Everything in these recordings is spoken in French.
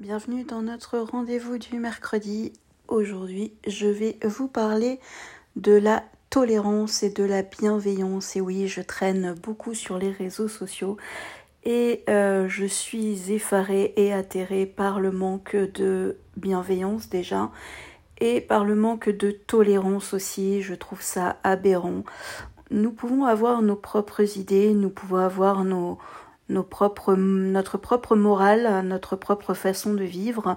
Bienvenue dans notre rendez-vous du mercredi. Aujourd'hui, je vais vous parler de la tolérance et de la bienveillance. Et oui, je traîne beaucoup sur les réseaux sociaux et euh, je suis effarée et atterrée par le manque de bienveillance déjà et par le manque de tolérance aussi. Je trouve ça aberrant. Nous pouvons avoir nos propres idées, nous pouvons avoir nos, notre propre morale, notre propre façon de vivre.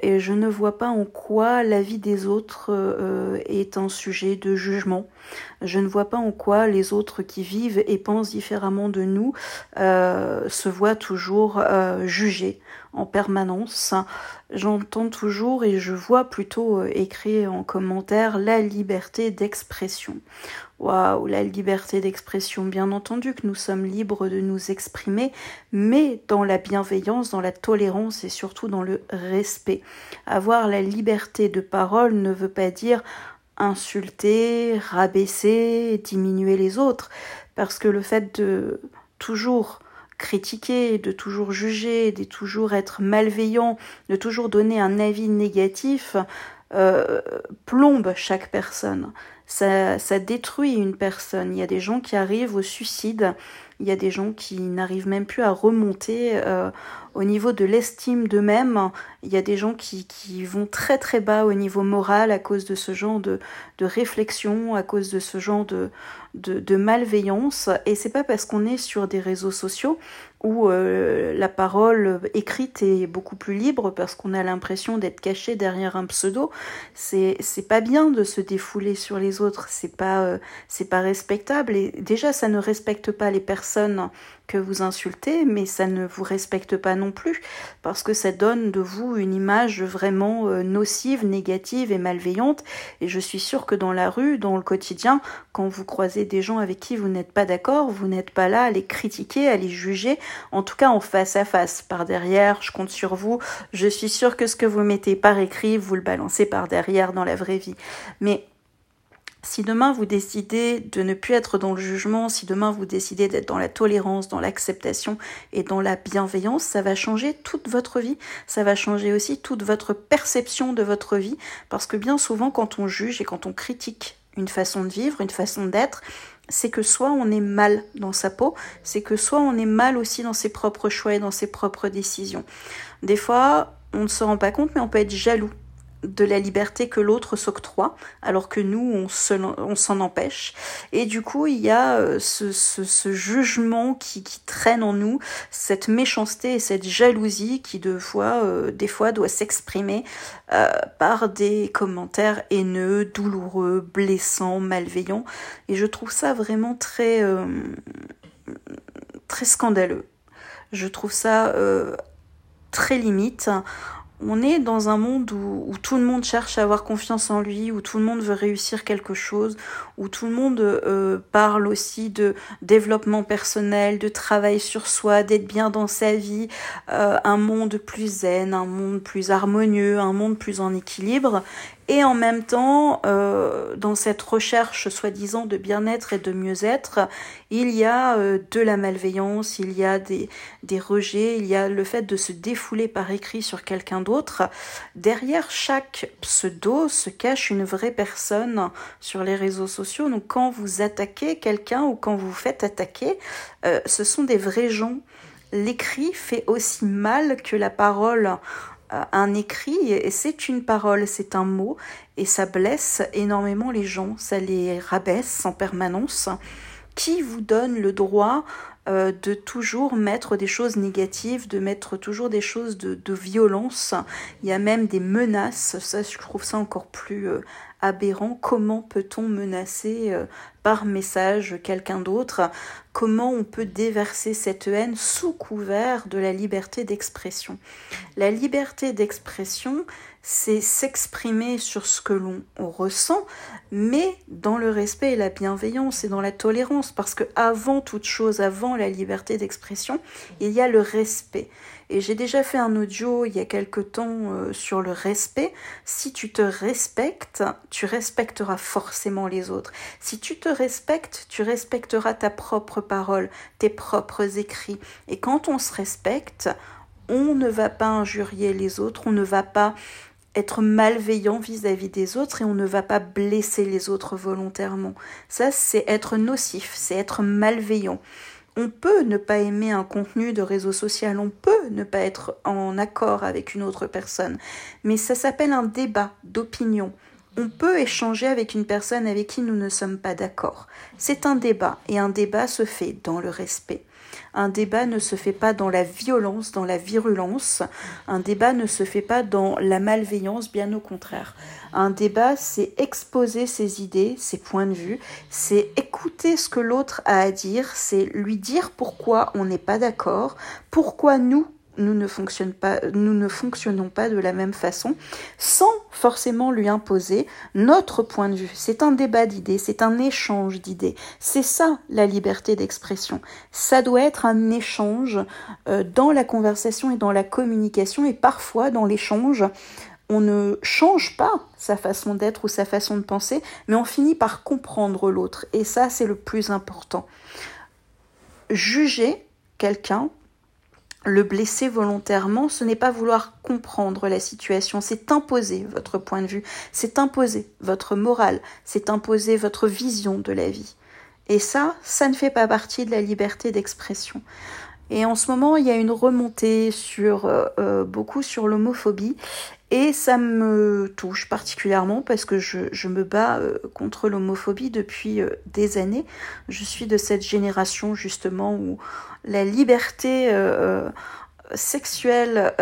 Et je ne vois pas en quoi la vie des autres euh, est un sujet de jugement. Je ne vois pas en quoi les autres qui vivent et pensent différemment de nous euh, se voient toujours euh, jugés en permanence. J'entends toujours et je vois plutôt écrit en commentaire la liberté d'expression. Waouh, la liberté d'expression. Bien entendu que nous sommes libres de nous exprimer, mais dans la bienveillance, dans la tolérance et surtout dans le respect. Avoir la liberté de parole ne veut pas dire insulter, rabaisser, diminuer les autres, parce que le fait de toujours critiquer, de toujours juger, de toujours être malveillant, de toujours donner un avis négatif, euh, plombe chaque personne. Ça, ça détruit une personne. Il y a des gens qui arrivent au suicide, il y a des gens qui n'arrivent même plus à remonter euh, au niveau de l'estime d'eux-mêmes. Il y a des gens qui, qui, vont très très bas au niveau moral à cause de ce genre de, de réflexion, à cause de ce genre de, de, malveillance. Et c'est pas parce qu'on est sur des réseaux sociaux où euh, la parole écrite est beaucoup plus libre parce qu'on a l'impression d'être caché derrière un pseudo. C'est pas bien de se défouler sur les C'est pas euh, pas respectable. Et déjà ça ne respecte pas les personnes que vous insultez, mais ça ne vous respecte pas non plus, parce que ça donne de vous une image vraiment euh, nocive, négative et malveillante. Et je suis sûre que dans la rue, dans le quotidien, quand vous croisez des gens avec qui vous n'êtes pas d'accord, vous n'êtes pas là à les critiquer, à les juger, en tout cas en face à face, par derrière, je compte sur vous. Je suis sûre que ce que vous mettez par écrit, vous le balancez par derrière dans la vraie vie. Mais si demain vous décidez de ne plus être dans le jugement, si demain vous décidez d'être dans la tolérance, dans l'acceptation et dans la bienveillance, ça va changer toute votre vie. Ça va changer aussi toute votre perception de votre vie. Parce que bien souvent, quand on juge et quand on critique une façon de vivre, une façon d'être, c'est que soit on est mal dans sa peau, c'est que soit on est mal aussi dans ses propres choix et dans ses propres décisions. Des fois, on ne se rend pas compte, mais on peut être jaloux de la liberté que l'autre s'octroie, alors que nous, on s'en empêche. Et du coup, il y a euh, ce, jugement qui, traîne en nous, cette méchanceté et cette jalousie qui, de fois, euh, des fois, doit s'exprimer euh, par des commentaires haineux, douloureux, blessants, malveillants. Et je trouve ça vraiment très, très scandaleux. Je trouve ça très limite on est dans un monde où, tout le monde cherche à avoir confiance en lui, où tout le monde veut réussir quelque chose, où tout le monde euh, parle aussi de développement personnel, de travail sur soi, d'être bien dans sa vie, euh, un monde plus zen, un monde plus harmonieux, un monde plus en équilibre. Et en même temps, euh, dans cette recherche soi-disant de bien-être et de mieux-être, il y a euh, de la malveillance, il y a des, des rejets, il y a le fait de se défouler par écrit sur quelqu'un d'autre. Derrière chaque pseudo se cache une vraie personne sur les réseaux sociaux. Donc quand vous attaquez quelqu'un ou quand vous faites attaquer, euh, ce sont des vrais gens. L'écrit fait aussi mal que la parole un écrit c'est une parole, c'est un mot et ça blesse énormément les gens, ça les rabaisse en permanence. Qui vous donne le droit euh, de toujours mettre des choses négatives, de mettre toujours des choses de, violence Il y a même des menaces, ça je trouve ça encore plus euh, aberrant. Comment peut-on menacer euh, par message quelqu'un d'autre? Comment on peut déverser cette haine sous couvert de la liberté d'expression? La liberté d'expression, c'est s'exprimer sur ce que l'on ressent, mais dans le respect et la bienveillance et dans la tolérance, parce que avant toute chose, avant la liberté d'expression, il y a le respect. Et j'ai déjà fait un audio il y a quelque temps euh, sur le respect. Si tu te respectes, tu respecteras forcément les autres. Si tu te respectes, tu respecteras ta propre parole, tes propres écrits. Et quand on se respecte, on ne va pas injurier les autres, on ne va pas être malveillant vis-à-vis des autres et on ne va pas blesser les autres volontairement. Ça, c'est être nocif, c'est être malveillant. On peut ne pas aimer un contenu de réseau social, on peut ne pas être en accord avec une autre personne, mais ça s'appelle un débat d'opinion. On peut échanger avec une personne avec qui nous ne sommes pas d'accord. C'est un débat et un débat se fait dans le respect. Un débat ne se fait pas dans la violence, dans la virulence. Un débat ne se fait pas dans la malveillance, bien au contraire. Un débat, c'est exposer ses idées, ses points de vue, c'est écouter ce que l'autre a à dire, c'est lui dire pourquoi on n'est pas d'accord, pourquoi nous, nous ne, fonctionnons pas, de la même façon, sans forcément lui imposer notre point de vue. C'est un débat d'idées, c'est un échange d'idées. C'est ça la liberté d'expression. Ça doit être un échange euh, dans la conversation et dans la communication, et parfois dans l'échange, on ne change pas sa façon d'être ou sa façon de penser, mais on finit par comprendre l'autre. Et ça, c'est le plus important. Juger quelqu'un le blesser volontairement, ce n'est pas vouloir comprendre la situation, c'est imposer votre point de vue, c'est imposer votre morale, c'est imposer votre vision de la vie. Et ça, ça ne fait pas partie de la liberté d'expression. Et en ce moment, il y a une remontée sur euh, euh, beaucoup sur l'homophobie et ça me touche particulièrement parce que je, me bats euh, contre l'homophobie depuis des années. Je suis de cette génération justement où la liberté sexuelle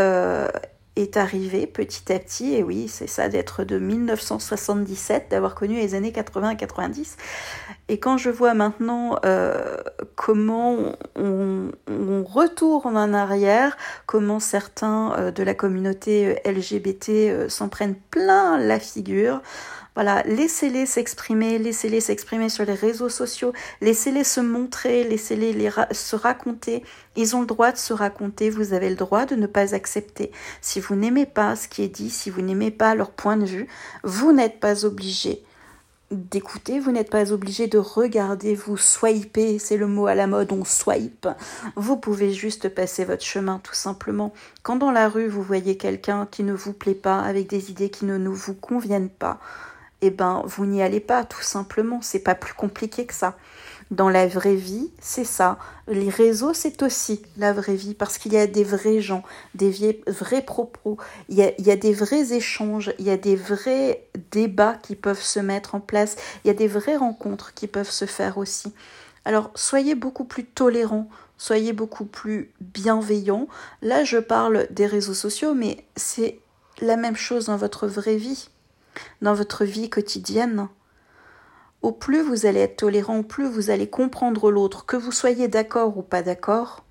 est arrivée petit à petit, et oui, c'est ça d'être de 1977, d'avoir connu les années 80 et 90. Et quand je vois maintenant euh, comment on, retourne en arrière, comment certains euh, de la communauté euh, LGBT s'en prennent plein la figure, voilà, laissez-les s'exprimer, laissez-les s'exprimer sur les réseaux sociaux, laissez-les se montrer, laissez-les se raconter. Ils ont le droit de se raconter, vous avez le droit de ne pas accepter. Si vous n'aimez pas ce qui est dit, si vous n'aimez pas leur point de vue, vous n'êtes pas obligé d'écouter, vous n'êtes pas obligé de regarder, vous swiper, c'est le mot à la mode, on swipe. Vous pouvez juste passer votre chemin tout simplement. Quand dans la rue vous voyez quelqu'un qui ne vous plaît pas, avec des idées qui ne vous conviennent pas, eh ben vous n'y allez pas tout simplement, c'est pas plus compliqué que ça. Dans la vraie vie, c'est ça. Les réseaux, c'est aussi la vraie vie parce qu'il y a des vrais gens, des vrais propos, il y, a, il y a des vrais échanges, il y a des vrais débats qui peuvent se mettre en place, il y a des vraies rencontres qui peuvent se faire aussi. Alors soyez beaucoup plus tolérants, soyez beaucoup plus bienveillants. Là, je parle des réseaux sociaux, mais c'est la même chose dans votre vraie vie dans votre vie quotidienne, au plus vous allez être tolérant, au plus vous allez comprendre l'autre, que vous soyez d'accord ou pas d'accord,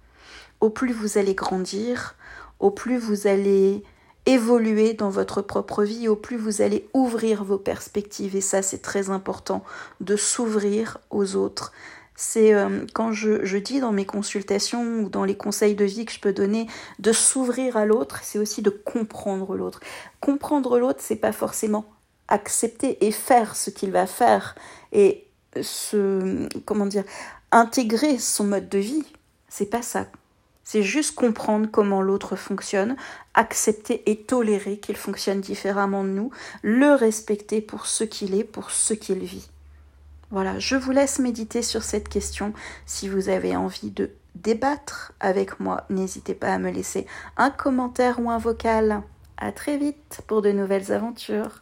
au plus vous allez grandir, au plus vous allez évoluer dans votre propre vie, au plus vous allez ouvrir vos perspectives. Et ça, c'est très important, de s'ouvrir aux autres. C'est euh, quand je, je, dis dans mes consultations ou dans les conseils de vie que je peux donner de s'ouvrir à l'autre, c'est aussi de comprendre l'autre. Comprendre l'autre, c'est pas forcément accepter et faire ce qu'il va faire et se comment dire intégrer son mode de vie c'est pas ça. C'est juste comprendre comment l'autre fonctionne accepter et tolérer qu'il fonctionne différemment de nous le respecter pour ce qu'il est pour ce qu'il vit. Voilà je vous laisse méditer sur cette question. Si vous avez envie de débattre avec moi n'hésitez pas à me laisser un commentaire ou un vocal. À très vite pour de nouvelles aventures